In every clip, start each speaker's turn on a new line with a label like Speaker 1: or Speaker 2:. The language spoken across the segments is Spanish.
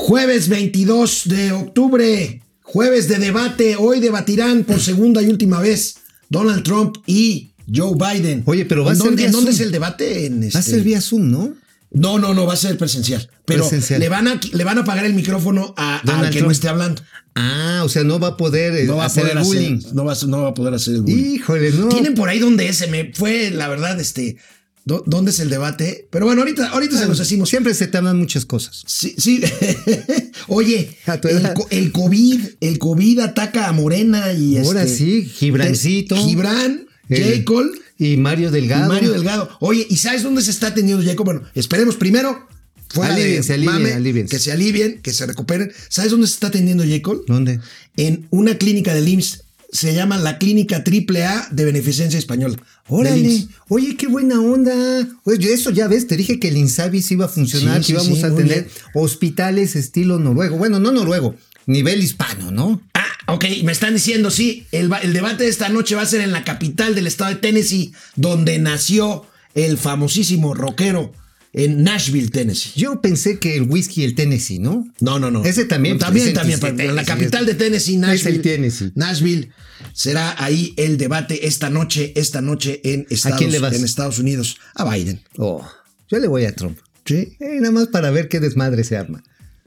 Speaker 1: Jueves 22 de octubre, jueves de debate. Hoy debatirán por segunda y última vez Donald Trump y Joe Biden.
Speaker 2: Oye, pero va a
Speaker 1: ¿En
Speaker 2: ser vía
Speaker 1: en dónde es el debate? En
Speaker 2: Va a
Speaker 1: este-
Speaker 2: ser vía Zoom, ¿no?
Speaker 1: No, no, no, va a ser presencial. Pero
Speaker 2: Presencial.
Speaker 1: Le, van a, le van a apagar el micrófono a, al
Speaker 2: Donald
Speaker 1: que
Speaker 2: Trump.
Speaker 1: no esté hablando.
Speaker 2: Ah, o sea, no va a poder eh,
Speaker 1: No va a
Speaker 2: hacer
Speaker 1: poder
Speaker 2: el bullying.
Speaker 1: hacer, no va, a- no va a poder hacer el bullying.
Speaker 2: Híjole, no.
Speaker 1: Tienen por ahí donde es, se me fue, la verdad, este, ¿dónde es el debate? Pero bueno, ahorita, ahorita se los decimos.
Speaker 2: Siempre se tardan muchas cosas.
Speaker 1: Sí, sí. Oye, el, COVID, el COVID ataca a Morena y
Speaker 2: Ahora
Speaker 1: este,
Speaker 2: sí, Gibrancito.
Speaker 1: te- Gibran, J. Cole
Speaker 2: Y Mario
Speaker 1: y
Speaker 2: Delgado.
Speaker 1: Mario Delgado. Oye, ¿y sabes dónde se está atendiendo Jacob? Bueno, esperemos primero. Fuera de
Speaker 2: Alíviense, alívien,
Speaker 1: mame,
Speaker 2: alíviense.
Speaker 1: Que se alivien, que se recuperen. ¿Sabes dónde se está atendiendo Jacob?
Speaker 2: ¿Dónde?
Speaker 1: En una clínica del IMSS. Se llama la Clínica AAA de Beneficencia Española.
Speaker 2: Órale. Oye, qué buena onda. Oye, eso ya ves, te dije que el Insabi iba a funcionar,
Speaker 1: Sí,
Speaker 2: que íbamos
Speaker 1: sí,
Speaker 2: a tener
Speaker 1: bien.
Speaker 2: hospitales estilo noruego. Bueno, no noruego, nivel hispano, ¿no?
Speaker 1: Ah, ok, me están diciendo, sí, el debate de esta noche va a ser en la capital del estado de Tennessee, donde nació el famosísimo rockero en Nashville, Tennessee.
Speaker 2: Yo pensé que el whisky el Tennessee, ¿no?
Speaker 1: No, no, no.
Speaker 2: Ese también,
Speaker 1: También,
Speaker 2: pues,
Speaker 1: también. pero
Speaker 2: Tennessee
Speaker 1: en la
Speaker 2: es-
Speaker 1: capital de Tennessee,
Speaker 2: es
Speaker 1: Nashville.
Speaker 2: el Tennessee.
Speaker 1: Nashville. Será ahí el debate esta noche, esta noche en Estados,
Speaker 2: quién le vas?
Speaker 1: en Estados Unidos. A Biden.
Speaker 2: Oh, yo le voy a Trump.
Speaker 1: ¿Sí?
Speaker 2: Eh, nada más para ver qué desmadre se arma.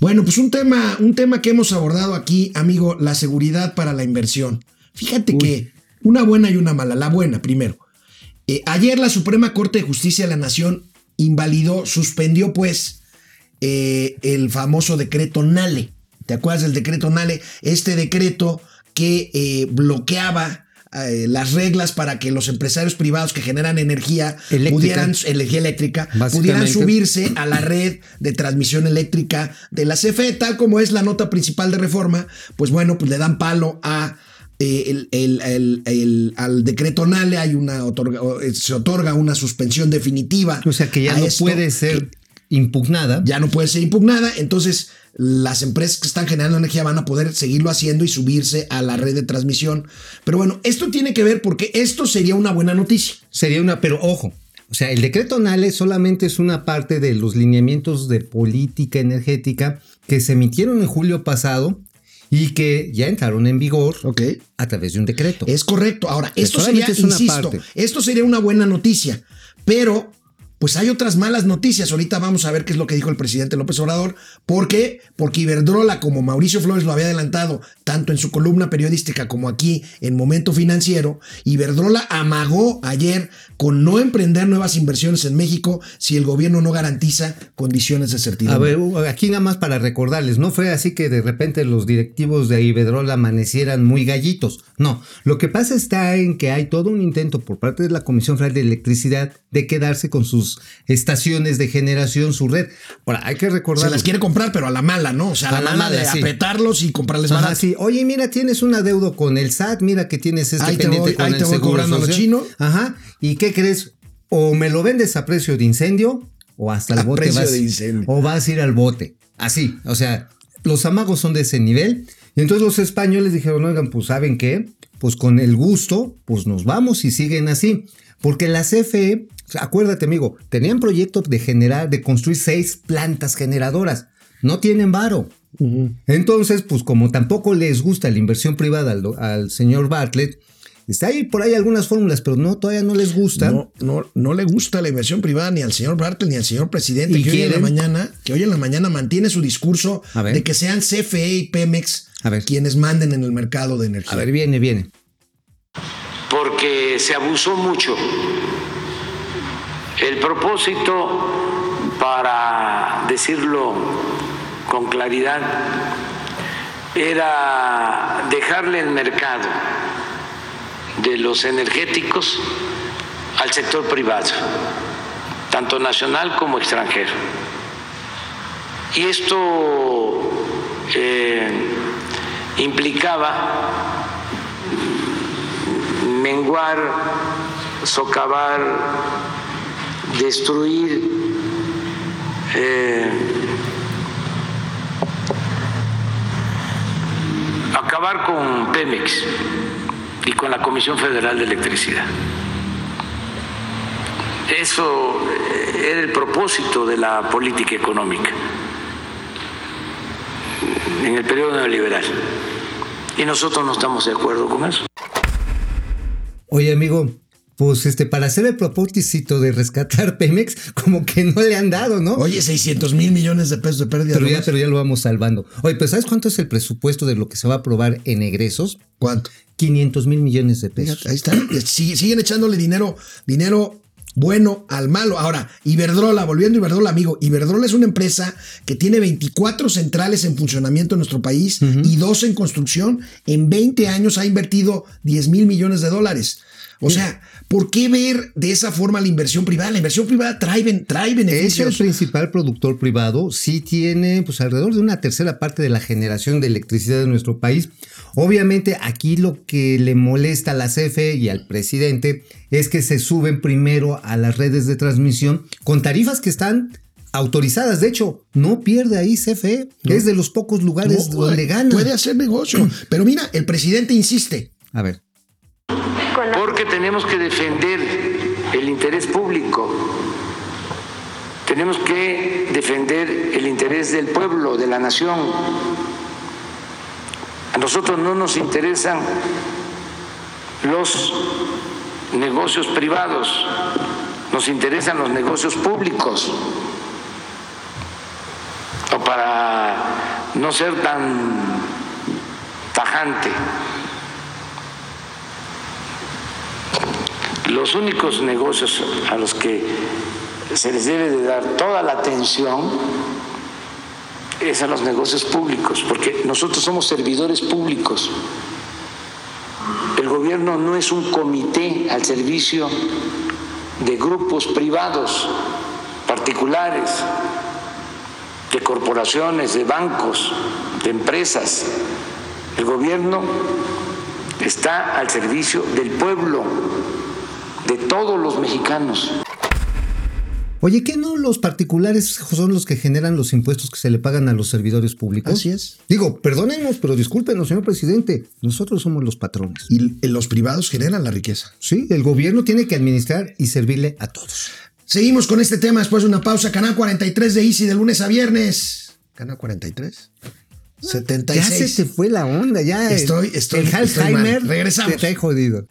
Speaker 1: Bueno, pues un tema, un tema que hemos abordado aquí, amigo, la seguridad para la inversión. Fíjate que una buena y una mala. La buena, primero. Eh, ayer la Suprema Corte de Justicia de la Nación invalidó, suspendió pues eh, el famoso decreto Nale. ¿Te acuerdas del decreto Nale? Este decreto que eh, bloqueaba eh, las reglas para que los empresarios privados que generan energía
Speaker 2: Eléctrica.
Speaker 1: pudieran, energía eléctrica, pudieran subirse a la red de transmisión eléctrica de la CFE, tal como es la nota principal de reforma, pues bueno, pues le dan palo a eh, el, el- el- el- al decreto NALE, hay una otorga- eh, se otorga una suspensión definitiva.
Speaker 2: O sea que ya no
Speaker 1: esto,
Speaker 2: puede ser impugnada.
Speaker 1: ya no puede ser impugnada, entonces las empresas que están generando energía van a poder seguirlo haciendo y subirse a la red de transmisión. Pero bueno, esto tiene que ver porque esto sería una buena noticia.
Speaker 2: Sería una, pero ojo, o sea, el decreto NALE solamente es una parte de los lineamientos de política energética que se emitieron en julio pasado y que ya entraron en vigor
Speaker 1: Ok.
Speaker 2: a través de un decreto.
Speaker 1: Es correcto. Ahora, esto sería,
Speaker 2: solamente es una
Speaker 1: insisto,
Speaker 2: parte.
Speaker 1: esto sería una buena noticia, pero pues hay otras malas noticias. Ahorita vamos a ver qué es lo que dijo el presidente López Obrador. ¿Por qué? Porque Iberdrola, como Mauricio Flores lo había adelantado, tanto en su columna periodística como aquí en Momento Financiero, Iberdrola amagó ayer con no emprender nuevas inversiones en México si el gobierno no garantiza condiciones de
Speaker 2: A
Speaker 1: certidumbre.
Speaker 2: ver, aquí nada más para recordarles, no fue así que de repente los directivos de Iberdrola amanecieran muy gallitos. No, lo que pasa está en que hay todo un intento por parte de la Comisión Federal de Electricidad de quedarse con sus estaciones de generación, su red. Ahora, hay que recordar...
Speaker 1: Se las quiere comprar, pero a la mala, ¿no? O sea, a la,
Speaker 2: A la
Speaker 1: mala,
Speaker 2: mala,
Speaker 1: de
Speaker 2: sí.
Speaker 1: apretarlos y comprarles barato.
Speaker 2: sí. Oye, mira, tienes un adeudo con el SAT, mira que tienes este
Speaker 1: Ahí te
Speaker 2: pendiente
Speaker 1: voy-
Speaker 2: con
Speaker 1: ahí
Speaker 2: el
Speaker 1: te voy
Speaker 2: seguro
Speaker 1: cobrando lo chino.
Speaker 2: Ajá. ¿Y qué crees? O me lo vendes a precio de incendio o hasta el
Speaker 1: A
Speaker 2: bote
Speaker 1: precio
Speaker 2: vas
Speaker 1: de incendio.
Speaker 2: o vas a ir al bote. Así, o sea, los amagos son de ese nivel. Y entonces los españoles dijeron, oigan, pues ¿saben qué? Pues con el gusto, pues nos vamos y siguen así. Porque la CFE, acuérdate amigo, tenían proyecto de generar, de construir seis plantas generadoras. No tienen varo. Entonces, pues como tampoco les gusta la inversión privada al, señor Bartlett, está ahí por ahí algunas fórmulas, pero no, todavía no les gusta.
Speaker 1: No, no, no le gusta la inversión privada ni al señor Bartlett ni al señor presidente
Speaker 2: ¿Y
Speaker 1: que hoy en la mañana, que hoy en la mañana mantiene su discurso de que sean CFE y Pemex
Speaker 2: A ver.
Speaker 1: quienes manden en el mercado de energía.
Speaker 2: A ver, viene, viene.
Speaker 3: porque se abusó mucho. El propósito, para decirlo con claridad, era dejarle el mercado de los energéticos al sector privado, tanto nacional como extranjero. Y esto eh, implicaba menguar, socavar, destruir eh, acabar con Pemex y con la Comisión Federal de Electricidad. Eso era el propósito de la política económica en el periodo neoliberal. Y nosotros no estamos de acuerdo con eso.
Speaker 2: Oye, amigo, pues este, para hacer el propósito de rescatar Pemex, como que no le han dado, ¿no?
Speaker 1: Oye, 600 mil millones de pesos de pérdida.
Speaker 2: pero, ya, pero ya lo vamos salvando. Oye, pero ¿sabes cuánto es el presupuesto de lo que se va a aprobar en egresos?
Speaker 1: ¿Cuánto?
Speaker 2: 500 mil millones de pesos.
Speaker 1: Ahí está. Sí- siguen echándole dinero, dinero bueno al malo. Ahora, Iberdrola, volviendo a Iberdrola, amigo, Iberdrola es una empresa que tiene 24 centrales en funcionamiento en nuestro país y dos en construcción. En 20 años ha invertido 10 mil millones de dólares. O sea, ¿por qué ver de esa forma la inversión privada? La inversión privada trae, trae
Speaker 2: Es el
Speaker 1: beneficios.
Speaker 2: principal productor privado, sí tiene pues alrededor de una tercera parte de la generación de electricidad de nuestro país. Obviamente aquí lo que le molesta a la CFE y al presidente es que se suben primero a las redes de transmisión con tarifas que están autorizadas. De hecho, no pierde ahí CFE, es de los pocos lugares
Speaker 1: No,
Speaker 2: donde gana.
Speaker 1: Puede hacer negocio. Pero mira, el presidente insiste.
Speaker 2: A ver.
Speaker 3: Porque tenemos que defender el interés público. Tenemos que defender el interés del pueblo, de la nación. A nosotros no nos interesan los negocios privados, nos interesan los negocios públicos. O para no ser tan tajante. Los únicos negocios a los que se les debe de dar toda la atención es a los negocios públicos, porque nosotros somos servidores públicos. El gobierno no es un comité al servicio de grupos privados, particulares, de corporaciones, de bancos, de empresas. El gobierno está al servicio del pueblo, de todos los mexicanos.
Speaker 2: Oye, ¿qué no los particulares son los que generan los impuestos que se le pagan a los servidores públicos?
Speaker 1: Así es.
Speaker 2: Digo, perdónenos, pero discúlpenos, señor presidente. Nosotros somos los patrones.
Speaker 1: Y los privados generan la riqueza.
Speaker 2: Sí, el gobierno tiene que administrar y servirle a todos.
Speaker 1: Seguimos con este tema después de una pausa. Canal 43 de Easy de lunes a viernes. Canal 43. 76.
Speaker 2: Ya se te fue la onda, ya.
Speaker 1: Estoy- estoy-
Speaker 2: El
Speaker 1: estoy
Speaker 2: Alzheimer
Speaker 1: mal. Regresamos.
Speaker 2: Te jodido.